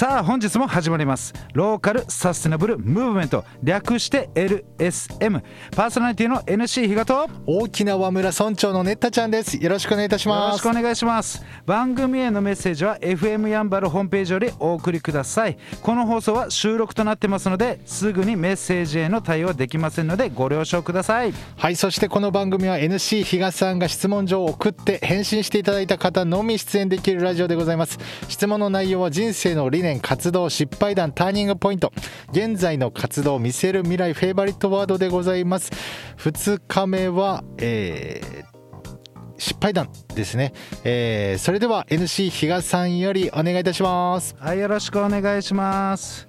さあ本日も始まります。ローカルサステナブルムーブメント。略して LSM パーソナリティの NC 比嘉とよ沖縄村村長のネッタちゃんです。よろしくお願いいたします。ろしくお願いします。番組へのメッセージは FM やんばるホームページよりお送りください。この放送は収録となってますのですぐにメッセージへの対応はできませんのでご了承ください。はいそしてこの番組は NC 比嘉さんが質問状を送って返信していただいた方のみ出演できるラジオでございます。質問の内容は人生の理念活動失敗談ターニングポイント。現在の活動を見せる未来フェイバリットワードでございます。2日目はえー失敗談ですね、えー、それでは NC 比嘉さんよりお願いいたします。はいよろしくお願いします。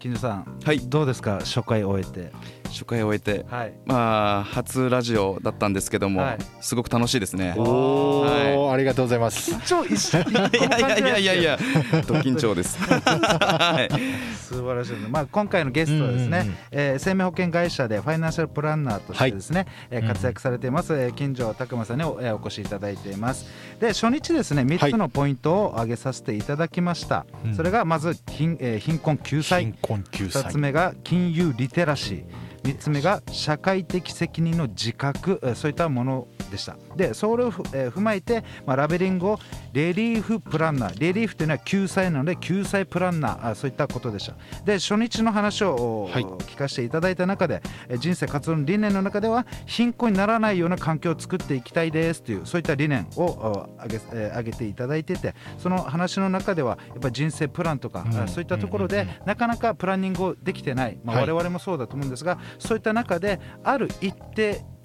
金城さんはい。どうですか？初回終えて初回を終えて、はい。まあ初ラジオだったんですけども、はい。すごく楽しいですね。おー、はありがとうございます。緊張一緒に いやいやいやいや、ド緊張です。はい、素晴らしい。まあ、今回のゲストはですね、うんうんうん。えー生命保険会社でファイナンシャルプランナーとしてですね、えー活躍されています、えー金城拓磨さんにお,、えーお越しいただいています。で初日ですね3つのポイントを挙げさせていただきました、うん。それがまず貧,、えー貧困救済。貧困救2済つ目が金融リテラシー3つ目が社会的責任の自覚そういったものでした。でそれをふ、えー踏まえて、まあ、ラベリングをレリーフプランナー。レリーフというのは救済なので救済プランナー。あそういったことでした。で初日の話を、おはい。聞かせていただいた中でえー人生活動の理念の中では貧困にならないような環境を作っていきたいですというそういった理念をお挙げ,、えー挙げていただいててその話の中ではやっぱり人生プランとか、うん。あそういったところで、うんうんなかなかプランニングをできてない、まあ、はい。我々もそうだと思うんですが、そういった中である一定の、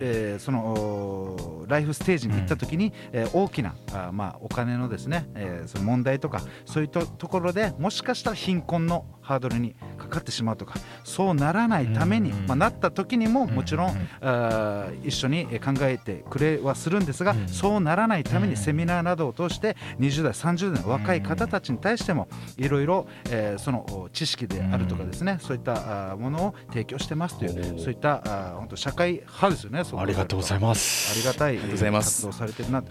えーそのおライフステージに行った時に、えー大きなあ、まあ、お金のですね、えーその問題とかそういったところでもしかしたら貧困のハードルにかかってしまうとかそうならないために、まあ、なった時にももちろん、あー一緒に考えてくれはするんですが、うん。そうならないためうん。にセミナーなどを通して20代30代の若い方たちに対してもいろいろえーそのお知識であるとかですねそういったものを提供してますというそういった本当社会派ですよねそありがとうございまます。ありがたいがとうございます。活動されてるな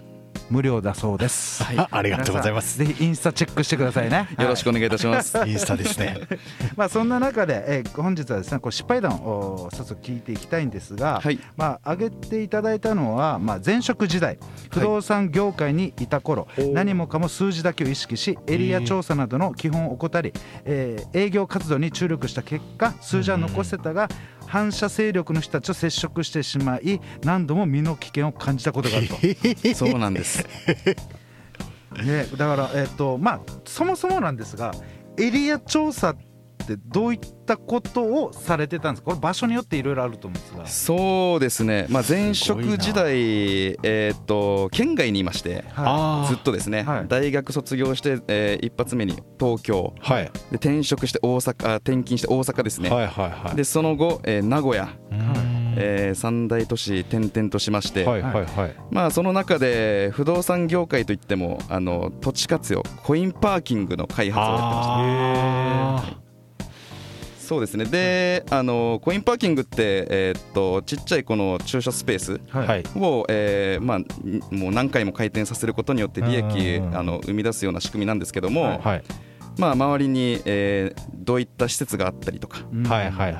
無料だそうです。あありがとうございます。ぜひインスタチェックしてくださいね。よろしくお願いいたします。インスタですね。まあそんな中で、えー本日はですねこう失敗談を早速聞いていきたいんですが、はい、まあ挙げていただいたのは、まあ、前職時代不動産業界にいた頃、おー。何もかも数字だけを意識しエリア調査などの基本を怠り、えー営業活動に注力した結果数字は残せたが、反射勢力の人たちと接触してしまい何度も身の危険を感じたことがあると。そうなんです。ね、だから、えっとまあ、そもそもなんですがエリア調査ってどういったことをされてたんですか？これ場所によっていろいろあると思うんですが。そうですね。まあ前職時代、えーっと県外にいまして。はあずっとですね、はい。大学卒業して、えー一発目に東京。あはい。で転職して大阪あ転勤して大阪ですね、はいはいはい。でその後、えー名古屋、うん。えー三大都市転々としまして、はいはいはい。まあその中で不動産業界といってもあの土地活用コインパーキングの開発をやってました。あそうですね。であのコインパーキングって、えーっとちっちゃいこの駐車スペースはい。ーはい。を、えーまあ、んもう何回も回転させることによって利益あの生み出すような仕組みなんですけども、はい。はい。まあ、周りに、えーどういった施設があったりとか、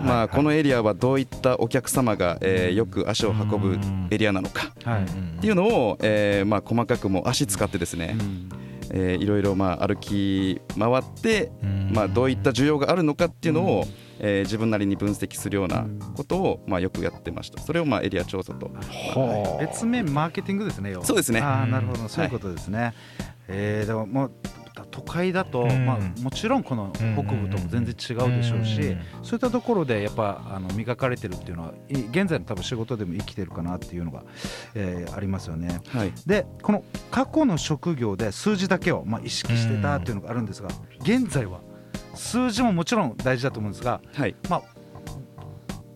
まあ、このエリアはどういったお客様が、えーよく足を運ぶエリアなのかはい。っていうのを、えーまあ、細かくもう足使ってですね、うんえーいろいろまあ歩き回って、うん。まあ、どういった需要があるのかっていうのを、えー自分なりに分析するようなことを、まあ、よくやってました。それをまあエリア調査と。はあ。別名マーケティングですねそうですね。ああなるほど。そういうことですね、えーでももう都会だと、うん。まあ、もちろんこの北部とも全然違うでしょうし、うん。そういったところでやっぱあの磨かれてるっていうのはい現在の多分仕事でも生きてるかなっていうのが、えーありますよね。はい。でこの過去の職業で数字だけを、まあ、意識してたっていうのがあるんですが現在は数字ももちろん大事だと思うんですが、はい。まあ、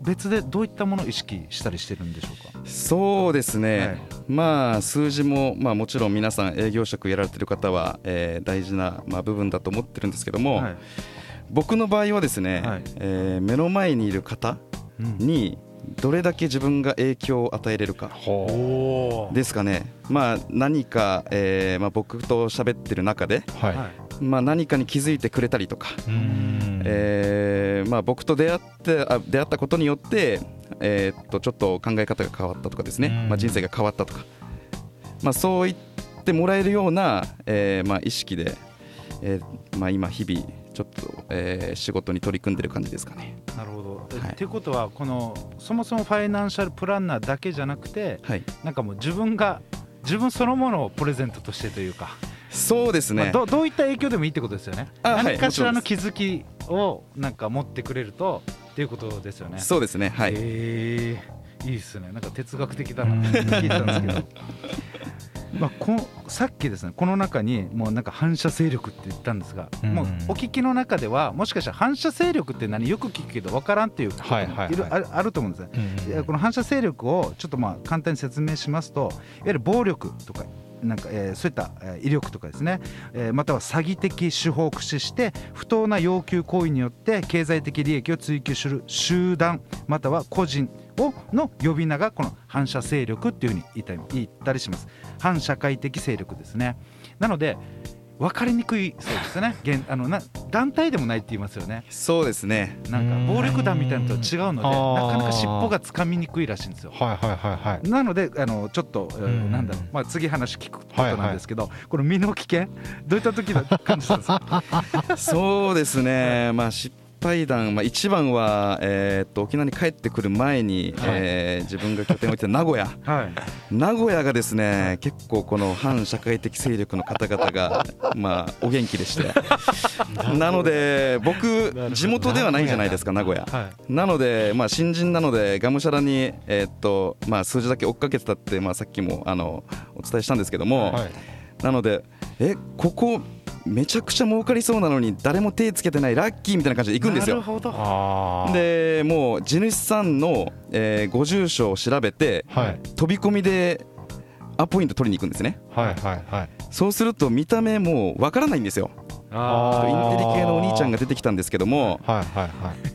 別でどういったものを意識したりしてるんでしょうか？そうですね、はいまあ数字も、まあ、もちろん皆さん営業職やられてる方は、えー大事な、まあ、部分だと思ってるんですけども、はい。僕の場合はですね、はい。えー目の前にいる方うん。にどれだけ自分が影響を与えれるかほですかね、まあ、何か、えーまあ、僕と喋ってる中で、うはいはい。まあ、何かに気づいてくれたりとか、うん。えーまあ、僕と出会ってあ出会ったことによって、えーっとちょっと考え方が変わったとかですね、うん。まあ、人生が変わったとか、まあ、そう言ってもらえるような、えーまあ、意識で、えーまあ、今日々ちょっと、えー仕事に取り組んでる感じですかね。なるほど。はい。いうことはこのそもそもファイナンシャルプランナーだけじゃなくてはい、なんかもう自分が自分そのものをプレゼントとしてというか、そうですね、まあ、どどういった影響でもいいってことですよね。何かしらのも気づきをなんか持ってくれるとっていうことですよね。そうですね、はい、えー。いいですね。なんか哲学的だな。って聞いたんですけど。まあこのさっきですねこの中にもうなんか反射勢力って言ったんですが、うん。もうお聞きの中ではもしかしたら反射勢力って何よく聞くけど分からんっていうこともあると思うんですね。うんこの反射勢力をちょっとまあ簡単に説明しますといわゆる暴力とかなんか、えーそういった、え威力とかですね、えーまたは詐欺的手法を駆使して不当な要求行為によって経済的利益を追求する集団または個人をの呼び名がこの反社勢力っていうふうに言ったり言ったりします。反社会的勢力ですね。なので分かりにくいそうですね。現あのな団体でもないって言いますよね。そうですね、なんか暴力団みたいなのと違うのでなかなか尻尾がつかみにくいらしいんですよ。はいはいはいはい。なのであのちょっと、えなんだろう、まあ、次話聞くことなんですけど、この身の危険？どういった時だ感じたんですか？そうですね、まあ、失敗談、まあ、一番は、えーっと沖縄に帰ってくる前に、はい。えー自分が拠点を置いてた名古屋、はい。名古屋がですね結構この反社会的勢力の方々が、まあ、お元気でして、なので僕、地元ではないじゃないですか、名古屋。はい。なので、まあ、新人なので、がむしゃらに、えーっとまあ、数字だけ追っかけてたって、まあ、さっきもあのお伝えしたんですけども、はい。なので、えここ、めちゃくちゃ儲かりそうなのに、誰も手つけてない、ラッキーみたいな感じで行くんですよ。なるほどあーでもう地主さんの、えーご住所を調べて、はい飛び込みでアポイント取りに行くんですね。はいはいはいそうすると見た目もうわからないんですよ。インテリ系のお兄ちゃんが出てきたんですけども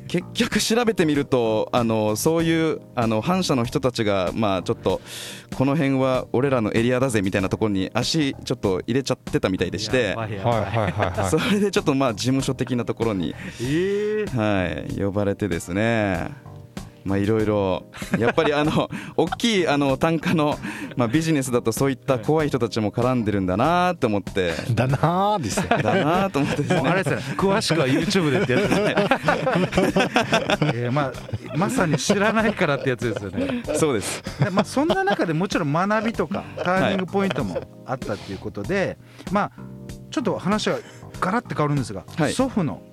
結局調べてみるとあのそういうあの反社の人たちがまあちょっとこの辺は俺らのエリアだぜみたいなところに足ちょっと入れちゃってたみたいでしてそれでちょっとまあ事務所的なところに、えー。はい、呼ばれてですねまあいろいろやっぱりあの 大きいあの単価の、まあ、ビジネスだとそういった怖い人たちも絡んでるんだなと思って。だなーですよ。だなと思ってですね。あれですね詳しくは YouTube でってやつで。す ねえーまあまさに知らないからってやつですよね。そうです。でまあ、そんな中でもちろん学びとかターニングポイントもあったっていうことで、まあちょっと話はガラッて変わるんですが、はい。祖父のお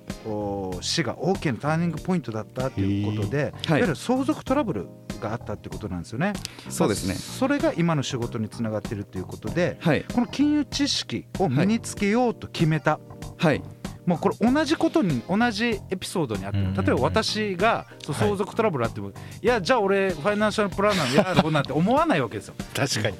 死が大きなターニングポイントだったということで、い、わゆる相続トラブルがあったってことなんですよね。そうですね。まあそれが今の仕事につながっているということで、はい。この金融知識を身につけようと決めた、はい。もうこれ同じことに同じエピソードにあって例えば私が相続トラブルあっても、い、やじゃあ俺ファイナンシャルプランナーやろうなんて 思わないわけですよ。確かに。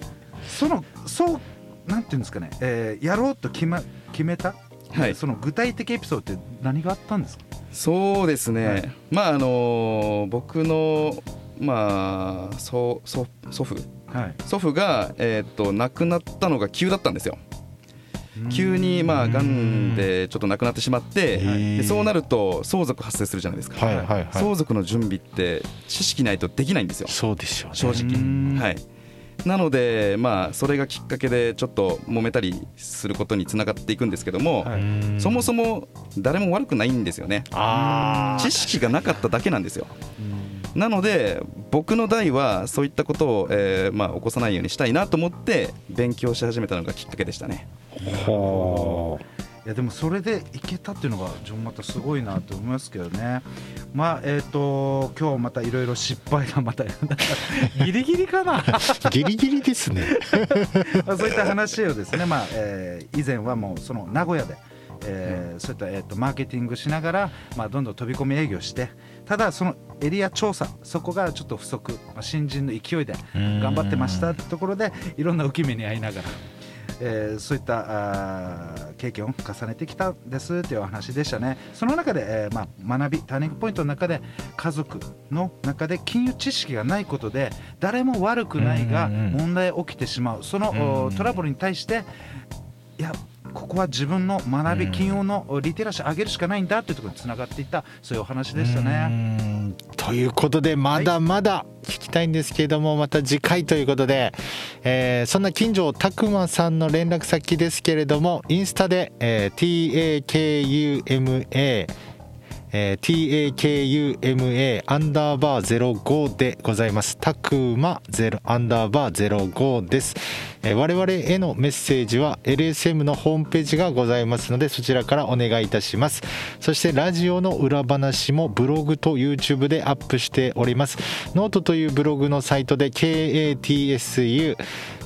そのそうなんていうんですかね、えーやろうと決,、ま、決めた、はい。その具体的エピソードって何があったんですか？そうですね、はい。まああの僕のまあ祖祖祖父。はい。祖父が、えー、と亡くなったのが急だったんですよ。急にまあがんでちょっと亡くなってしまってでそうなると相続発生するじゃないですか、はいはいはい。相続の準備って知識ないとできないんですよ。そうですよね。正直。うん。はいなのでまあそれがきっかけでちょっと揉めたりすることにつながっていくんですけども、はい。そもそも誰も悪くないんですよね。あ知識がなかっただけなんですよ。なので僕の代はそういったことを、えーまあ、起こさないようにしたいなと思って勉強し始めたのがきっかけでしたね。あほいやでもそれでいけたっていうのが自分またすごいなと思いますけどね。まあえっ、と今日またいろいろ失敗がまたギリギリかな。うギリギリですね。まあそういった話をですね、まあえー以前はもうその名古屋で、えーそういった、えー、とマーケティングしながら、まあ、どんどん飛び込み営業してただそのエリア調査そこがちょっと不足、まあ、新人の勢いで頑張ってましたってところでいろんな浮き目に遭いながら。えーそういった経験を重ねてきたんですというお話でしたね。その中で、えーまあ、学び、ターニングポイントの中で家族の中で金融知識がないことで誰も悪くないが問題起きてしまう。その、トラブルに対していやここは自分の学び、金融のリテラシー上げるしかないんだっていうところにつながっていったそういうお話でしたね。ということでまだまだ聞きたいんですけれども、また次回ということで、えーそんな近所拓磨さんの連絡先ですけれどもインスタで、えー TAKUMA えー TAKUMA アンダーバー05でございます。たくま0アンダーバー05です、え我々へのメッセージは LSM のホームページがございますのでそちらからお願いいたします。そしてラジオの裏話もブログと YouTube でアップしております。ノートというブログのサイトで KATSU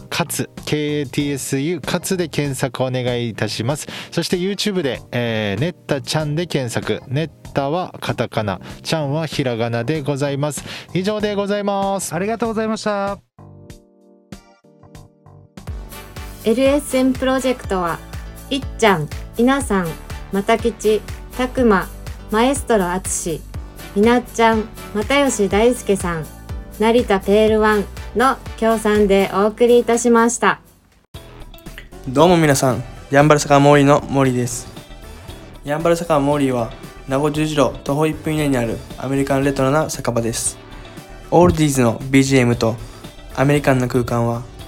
かつ KATSU かつで検索お願いいたしますそして YouTube で、えー、ネッタちゃんで検索ネッタはカタカナちゃんはひらがなでございます以上でございますありがとうございました。LSM プロジェクトはいっちゃん、いなさん、またきち、たくま、マエストロあつし、みなっちゃん、又吉大輔さん、成田ペールワンの協賛でお送りいたしました。どうも皆さん、ヤンバル坂モーリーのモーリーです。ヤンバル坂モーリーは、名護十字路徒歩1分以内にあるアメリカンレトロな酒場です。オールディーズの BGM とアメリカンな空間は、